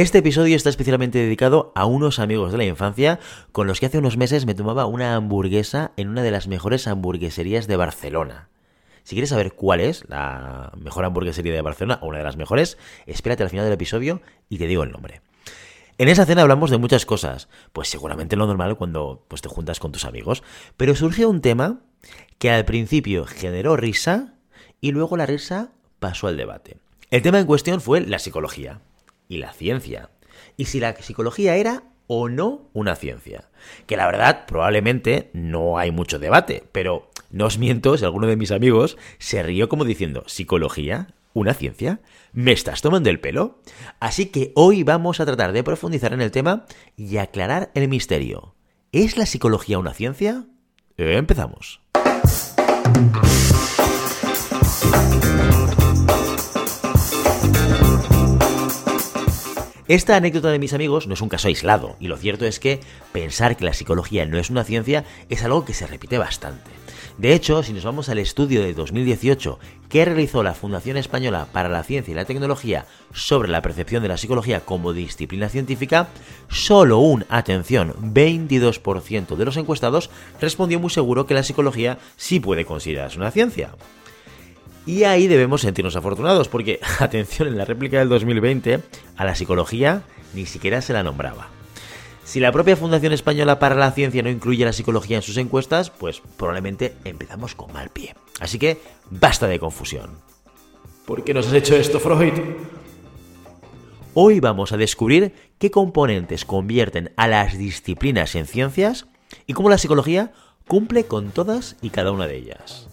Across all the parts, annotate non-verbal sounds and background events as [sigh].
Este episodio está especialmente dedicado a unos amigos de la infancia con los que hace unos meses me tomaba una hamburguesa en una de las mejores hamburgueserías de Barcelona. Si quieres saber cuál es la mejor hamburguesería de Barcelona o una de las mejores, espérate al final del episodio y te digo el nombre. En esa cena hablamos de muchas cosas, pues seguramente lo normal cuando pues, te juntas con tus amigos, pero surgió un tema que al principio generó risa y luego la risa pasó al debate. El tema en cuestión fue la psicología y la ciencia. Y si la psicología era o no una ciencia. Que la verdad, probablemente no hay mucho debate, pero no os miento si alguno de mis amigos se rió como diciendo, ¿psicología? ¿Una ciencia? ¿Me estás tomando el pelo? Así que hoy vamos a tratar de profundizar en el tema y aclarar el misterio. ¿Es la psicología una ciencia? Empezamos. Esta anécdota de mis amigos no es un caso aislado, y lo cierto es que pensar que la psicología no es una ciencia es algo que se repite bastante. De hecho, si nos vamos al estudio de 2018 que realizó la Fundación Española para la Ciencia y la Tecnología sobre la percepción de la psicología como disciplina científica, solo un, atención, 22% de los encuestados respondió muy seguro que la psicología sí puede considerarse una ciencia. Y ahí debemos sentirnos afortunados, porque, [laughs] atención, en la réplica del 2020, a la psicología ni siquiera se la nombraba. Si la propia Fundación Española para la Ciencia no incluye la psicología en sus encuestas, pues probablemente empezamos con mal pie. Así que basta de confusión. ¿Por qué nos has hecho esto, Freud? Hoy vamos a descubrir qué componentes convierten a las disciplinas en ciencias y cómo la psicología cumple con todas y cada una de ellas.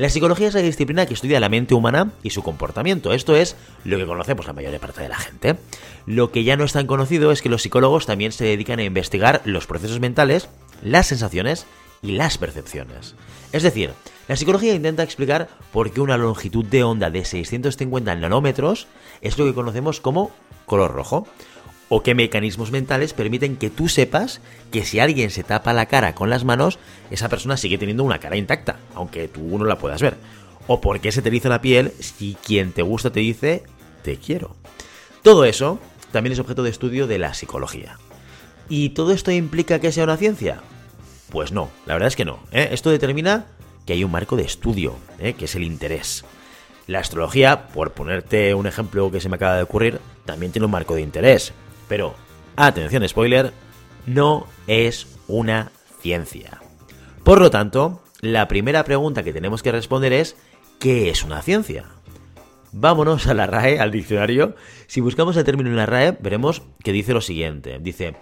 La psicología es la disciplina que estudia la mente humana y su comportamiento. Esto es lo que conocemos la mayor parte de la gente. Lo que ya no es tan conocido es que los psicólogos también se dedican a investigar los procesos mentales, las sensaciones y las percepciones. Es decir, la psicología intenta explicar por qué una longitud de onda de 650 nanómetros es lo que conocemos como color rojo o qué mecanismos mentales permiten que tú sepas que si alguien se tapa la cara con las manos, esa persona sigue teniendo una cara intacta, aunque tú no la puedas ver. O por qué se te eriza la piel si quien te gusta te dice te quiero. Todo eso también es objeto de estudio de la psicología. ¿Y todo esto implica que sea una ciencia? Pues no, la verdad es que no. ¿eh? Esto determina que hay un marco de estudio, ¿eh? que es el interés. La astrología, por ponerte un ejemplo que se me acaba de ocurrir, también tiene un marco de interés, pero, atención spoiler, no es una ciencia. Por lo tanto, la primera pregunta que tenemos que responder es, ¿qué es una ciencia? Vámonos a la RAE, al diccionario. Si buscamos el término en la RAE, veremos que dice lo siguiente. Dice,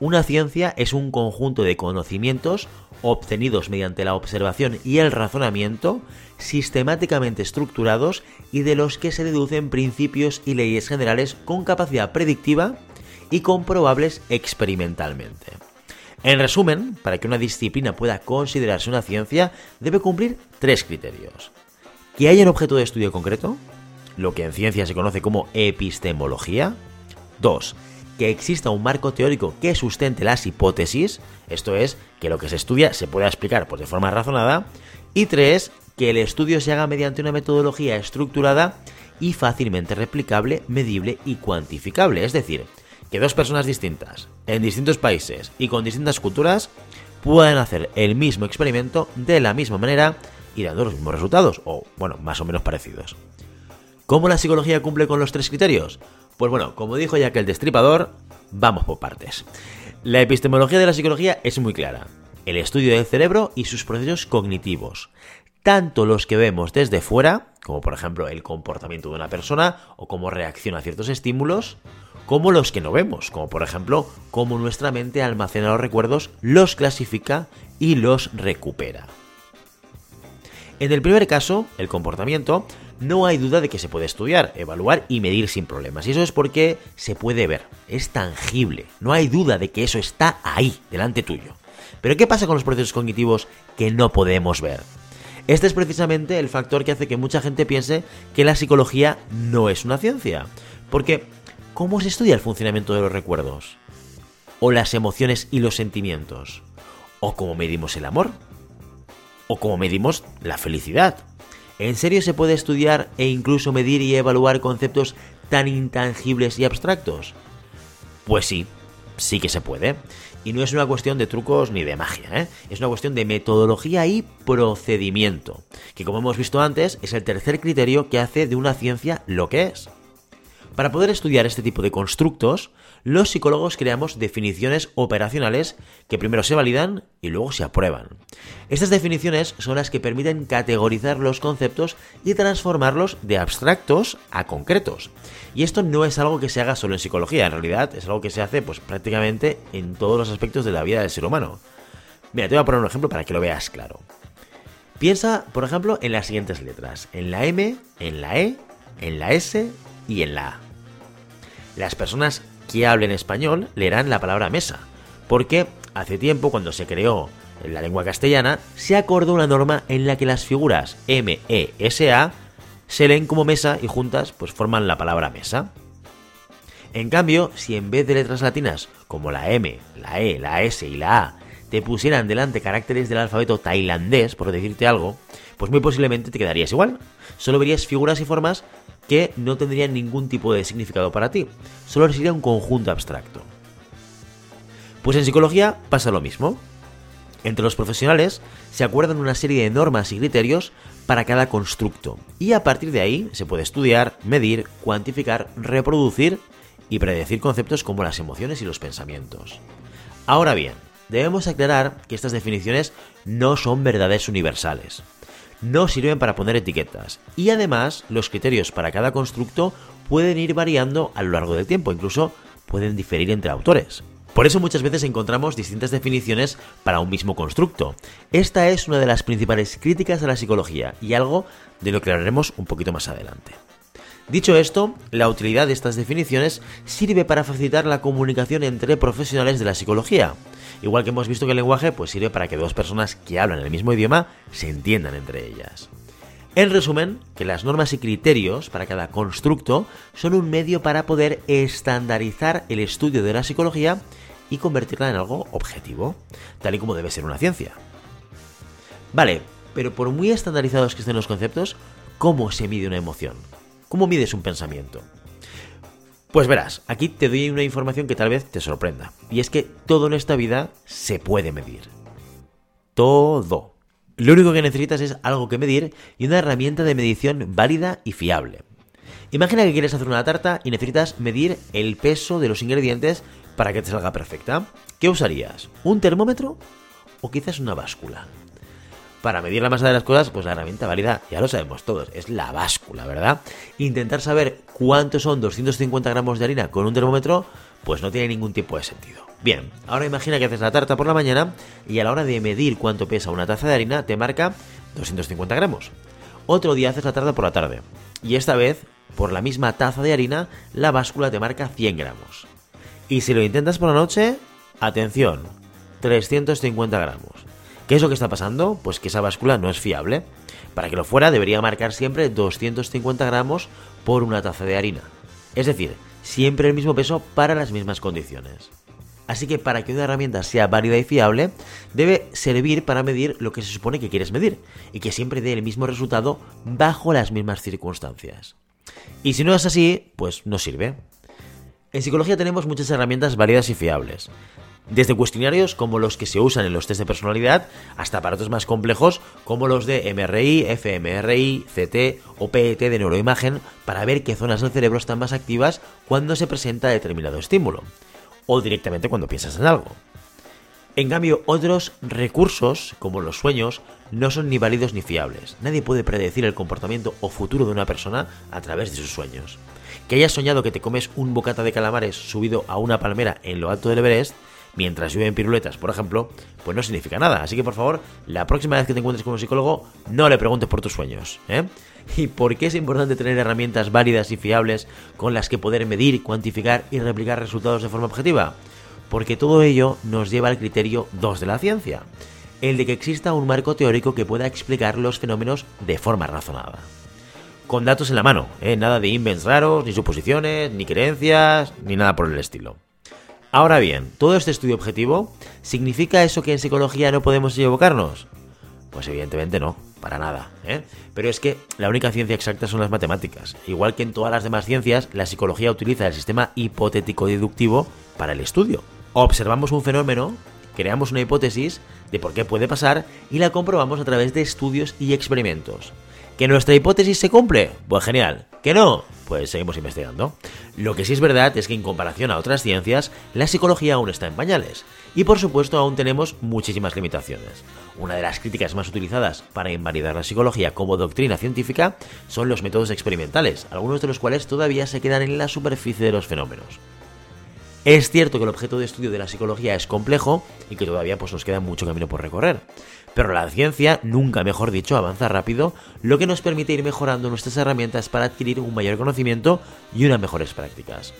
una ciencia es un conjunto de conocimientos obtenidos mediante la observación y el razonamiento, sistemáticamente estructurados y de los que se deducen principios y leyes generales con capacidad predictiva y comprobables experimentalmente. En resumen, para que una disciplina pueda considerarse una ciencia, debe cumplir tres criterios. Que haya un objeto de estudio concreto, lo que en ciencia se conoce como epistemología. Dos, que exista un marco teórico que sustente las hipótesis, esto es, que lo que se estudia se pueda explicar pues, de forma razonada. Y tres, que el estudio se haga mediante una metodología estructurada y fácilmente replicable, medible y cuantificable, es decir, que dos personas distintas, en distintos países y con distintas culturas, puedan hacer el mismo experimento de la misma manera y dando los mismos resultados, o bueno, más o menos parecidos. ¿Cómo la psicología cumple con los tres criterios? Pues bueno, como dijo ya que el destripador, vamos por partes. La epistemología de la psicología es muy clara. El estudio del cerebro y sus procesos cognitivos. Tanto los que vemos desde fuera, como por ejemplo el comportamiento de una persona o cómo reacciona a ciertos estímulos, como los que no vemos, como por ejemplo cómo nuestra mente almacena los recuerdos, los clasifica y los recupera. En el primer caso, el comportamiento, no hay duda de que se puede estudiar, evaluar y medir sin problemas. Y eso es porque se puede ver, es tangible, no hay duda de que eso está ahí, delante tuyo. Pero ¿qué pasa con los procesos cognitivos que no podemos ver? Este es precisamente el factor que hace que mucha gente piense que la psicología no es una ciencia. Porque ¿Cómo se estudia el funcionamiento de los recuerdos? ¿O las emociones y los sentimientos? ¿O cómo medimos el amor? ¿O cómo medimos la felicidad? ¿En serio se puede estudiar e incluso medir y evaluar conceptos tan intangibles y abstractos? Pues sí, sí que se puede. Y no es una cuestión de trucos ni de magia, ¿eh? es una cuestión de metodología y procedimiento, que como hemos visto antes es el tercer criterio que hace de una ciencia lo que es. Para poder estudiar este tipo de constructos, los psicólogos creamos definiciones operacionales que primero se validan y luego se aprueban. Estas definiciones son las que permiten categorizar los conceptos y transformarlos de abstractos a concretos. Y esto no es algo que se haga solo en psicología, en realidad es algo que se hace pues prácticamente en todos los aspectos de la vida del ser humano. Mira, te voy a poner un ejemplo para que lo veas claro. Piensa, por ejemplo, en las siguientes letras, en la M, en la E, en la S y en la A. Las personas que hablen español leerán la palabra mesa, porque hace tiempo, cuando se creó la lengua castellana, se acordó una norma en la que las figuras M, E, S, A se leen como mesa y juntas pues forman la palabra mesa. En cambio, si en vez de letras latinas como la M, la E, la S y la A te pusieran delante caracteres del alfabeto tailandés, por decirte algo, pues muy posiblemente te quedarías igual. Solo verías figuras y formas que no tendrían ningún tipo de significado para ti, solo sería un conjunto abstracto. Pues en psicología pasa lo mismo. Entre los profesionales se acuerdan una serie de normas y criterios para cada constructo, y a partir de ahí se puede estudiar, medir, cuantificar, reproducir y predecir conceptos como las emociones y los pensamientos. Ahora bien, debemos aclarar que estas definiciones no son verdades universales no sirven para poner etiquetas. Y además, los criterios para cada constructo pueden ir variando a lo largo del tiempo, incluso pueden diferir entre autores. Por eso muchas veces encontramos distintas definiciones para un mismo constructo. Esta es una de las principales críticas a la psicología y algo de lo que hablaremos un poquito más adelante. Dicho esto, la utilidad de estas definiciones sirve para facilitar la comunicación entre profesionales de la psicología. Igual que hemos visto que el lenguaje pues sirve para que dos personas que hablan el mismo idioma se entiendan entre ellas. En resumen, que las normas y criterios para cada constructo son un medio para poder estandarizar el estudio de la psicología y convertirla en algo objetivo, tal y como debe ser una ciencia. Vale, pero por muy estandarizados que estén los conceptos, ¿cómo se mide una emoción? ¿Cómo mides un pensamiento? Pues verás, aquí te doy una información que tal vez te sorprenda. Y es que todo en esta vida se puede medir. Todo. Lo único que necesitas es algo que medir y una herramienta de medición válida y fiable. Imagina que quieres hacer una tarta y necesitas medir el peso de los ingredientes para que te salga perfecta. ¿Qué usarías? ¿Un termómetro? ¿O quizás una báscula? Para medir la masa de las cosas, pues la herramienta válida, ya lo sabemos todos, es la báscula, ¿verdad? Intentar saber cuántos son 250 gramos de harina con un termómetro, pues no tiene ningún tipo de sentido. Bien, ahora imagina que haces la tarta por la mañana y a la hora de medir cuánto pesa una taza de harina te marca 250 gramos. Otro día haces la tarta por la tarde y esta vez, por la misma taza de harina, la báscula te marca 100 gramos. Y si lo intentas por la noche, atención, 350 gramos. ¿Qué es lo que está pasando? Pues que esa báscula no es fiable. Para que lo fuera debería marcar siempre 250 gramos por una taza de harina. Es decir, siempre el mismo peso para las mismas condiciones. Así que para que una herramienta sea válida y fiable, debe servir para medir lo que se supone que quieres medir y que siempre dé el mismo resultado bajo las mismas circunstancias. Y si no es así, pues no sirve. En psicología tenemos muchas herramientas válidas y fiables. Desde cuestionarios como los que se usan en los test de personalidad hasta aparatos más complejos como los de MRI, fMRI, CT o PET de neuroimagen para ver qué zonas del cerebro están más activas cuando se presenta determinado estímulo o directamente cuando piensas en algo. En cambio, otros recursos, como los sueños, no son ni válidos ni fiables. Nadie puede predecir el comportamiento o futuro de una persona a través de sus sueños. Que hayas soñado que te comes un bocata de calamares subido a una palmera en lo alto del Everest mientras llueven piruletas, por ejemplo, pues no significa nada. Así que por favor, la próxima vez que te encuentres con un psicólogo, no le preguntes por tus sueños. ¿eh? ¿Y por qué es importante tener herramientas válidas y fiables con las que poder medir, cuantificar y replicar resultados de forma objetiva? Porque todo ello nos lleva al criterio 2 de la ciencia, el de que exista un marco teórico que pueda explicar los fenómenos de forma razonada. Con datos en la mano, ¿eh? nada de invents raros, ni suposiciones, ni creencias, ni nada por el estilo. Ahora bien, todo este estudio objetivo, ¿significa eso que en psicología no podemos equivocarnos? Pues evidentemente no, para nada. ¿eh? Pero es que la única ciencia exacta son las matemáticas. Igual que en todas las demás ciencias, la psicología utiliza el sistema hipotético-deductivo para el estudio. Observamos un fenómeno, creamos una hipótesis de por qué puede pasar y la comprobamos a través de estudios y experimentos. ¿Que nuestra hipótesis se cumple? Pues genial. ¿Que no? Pues seguimos investigando. Lo que sí es verdad es que en comparación a otras ciencias, la psicología aún está en pañales. Y por supuesto aún tenemos muchísimas limitaciones. Una de las críticas más utilizadas para invalidar la psicología como doctrina científica son los métodos experimentales, algunos de los cuales todavía se quedan en la superficie de los fenómenos. Es cierto que el objeto de estudio de la psicología es complejo y que todavía pues, nos queda mucho camino por recorrer. Pero la ciencia, nunca mejor dicho, avanza rápido, lo que nos permite ir mejorando nuestras herramientas para adquirir un mayor conocimiento y unas mejores prácticas.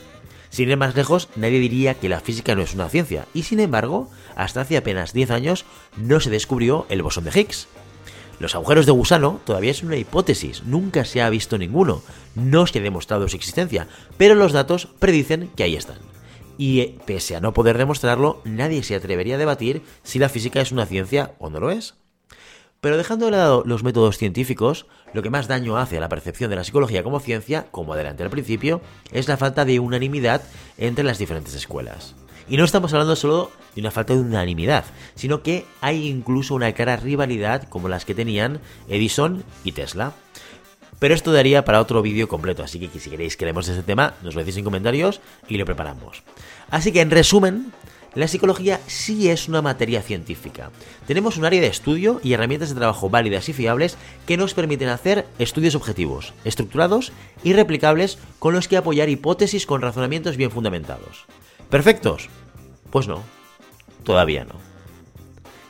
Sin ir más lejos, nadie diría que la física no es una ciencia, y sin embargo, hasta hace apenas 10 años no se descubrió el bosón de Higgs. Los agujeros de gusano todavía es una hipótesis, nunca se ha visto ninguno, no se ha demostrado su existencia, pero los datos predicen que ahí están y eh, pese a no poder demostrarlo, nadie se atrevería a debatir si la física es una ciencia o no lo es. Pero dejando de lado los métodos científicos, lo que más daño hace a la percepción de la psicología como ciencia, como adelante al principio, es la falta de unanimidad entre las diferentes escuelas. Y no estamos hablando solo de una falta de unanimidad, sino que hay incluso una clara rivalidad como las que tenían Edison y Tesla. Pero esto daría para otro vídeo completo, así que si queréis que leemos ese tema, nos lo decís en comentarios y lo preparamos. Así que en resumen, la psicología sí es una materia científica. Tenemos un área de estudio y herramientas de trabajo válidas y fiables que nos permiten hacer estudios objetivos, estructurados y replicables con los que apoyar hipótesis con razonamientos bien fundamentados. ¿Perfectos? Pues no, todavía no.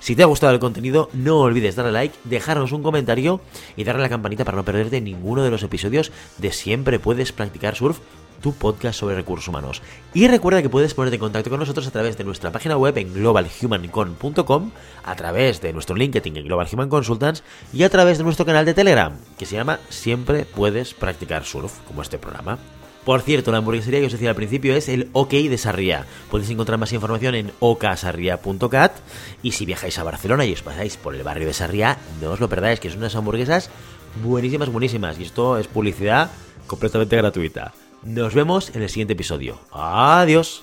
Si te ha gustado el contenido, no olvides darle like, dejarnos un comentario y darle a la campanita para no perderte ninguno de los episodios de Siempre puedes practicar surf tu podcast sobre recursos humanos. Y recuerda que puedes ponerte en contacto con nosotros a través de nuestra página web en globalhumancon.com, a través de nuestro LinkedIn en Global Human Consultants y a través de nuestro canal de Telegram, que se llama Siempre puedes practicar surf, como este programa. Por cierto, la hamburguesería que os decía al principio es el OK de Sarriá. Podéis encontrar más información en okasarria.cat y si viajáis a Barcelona y os pasáis por el barrio de Sarriá, no os lo perdáis, que son unas hamburguesas buenísimas, buenísimas. Y esto es publicidad completamente gratuita. Nos vemos en el siguiente episodio. Adiós.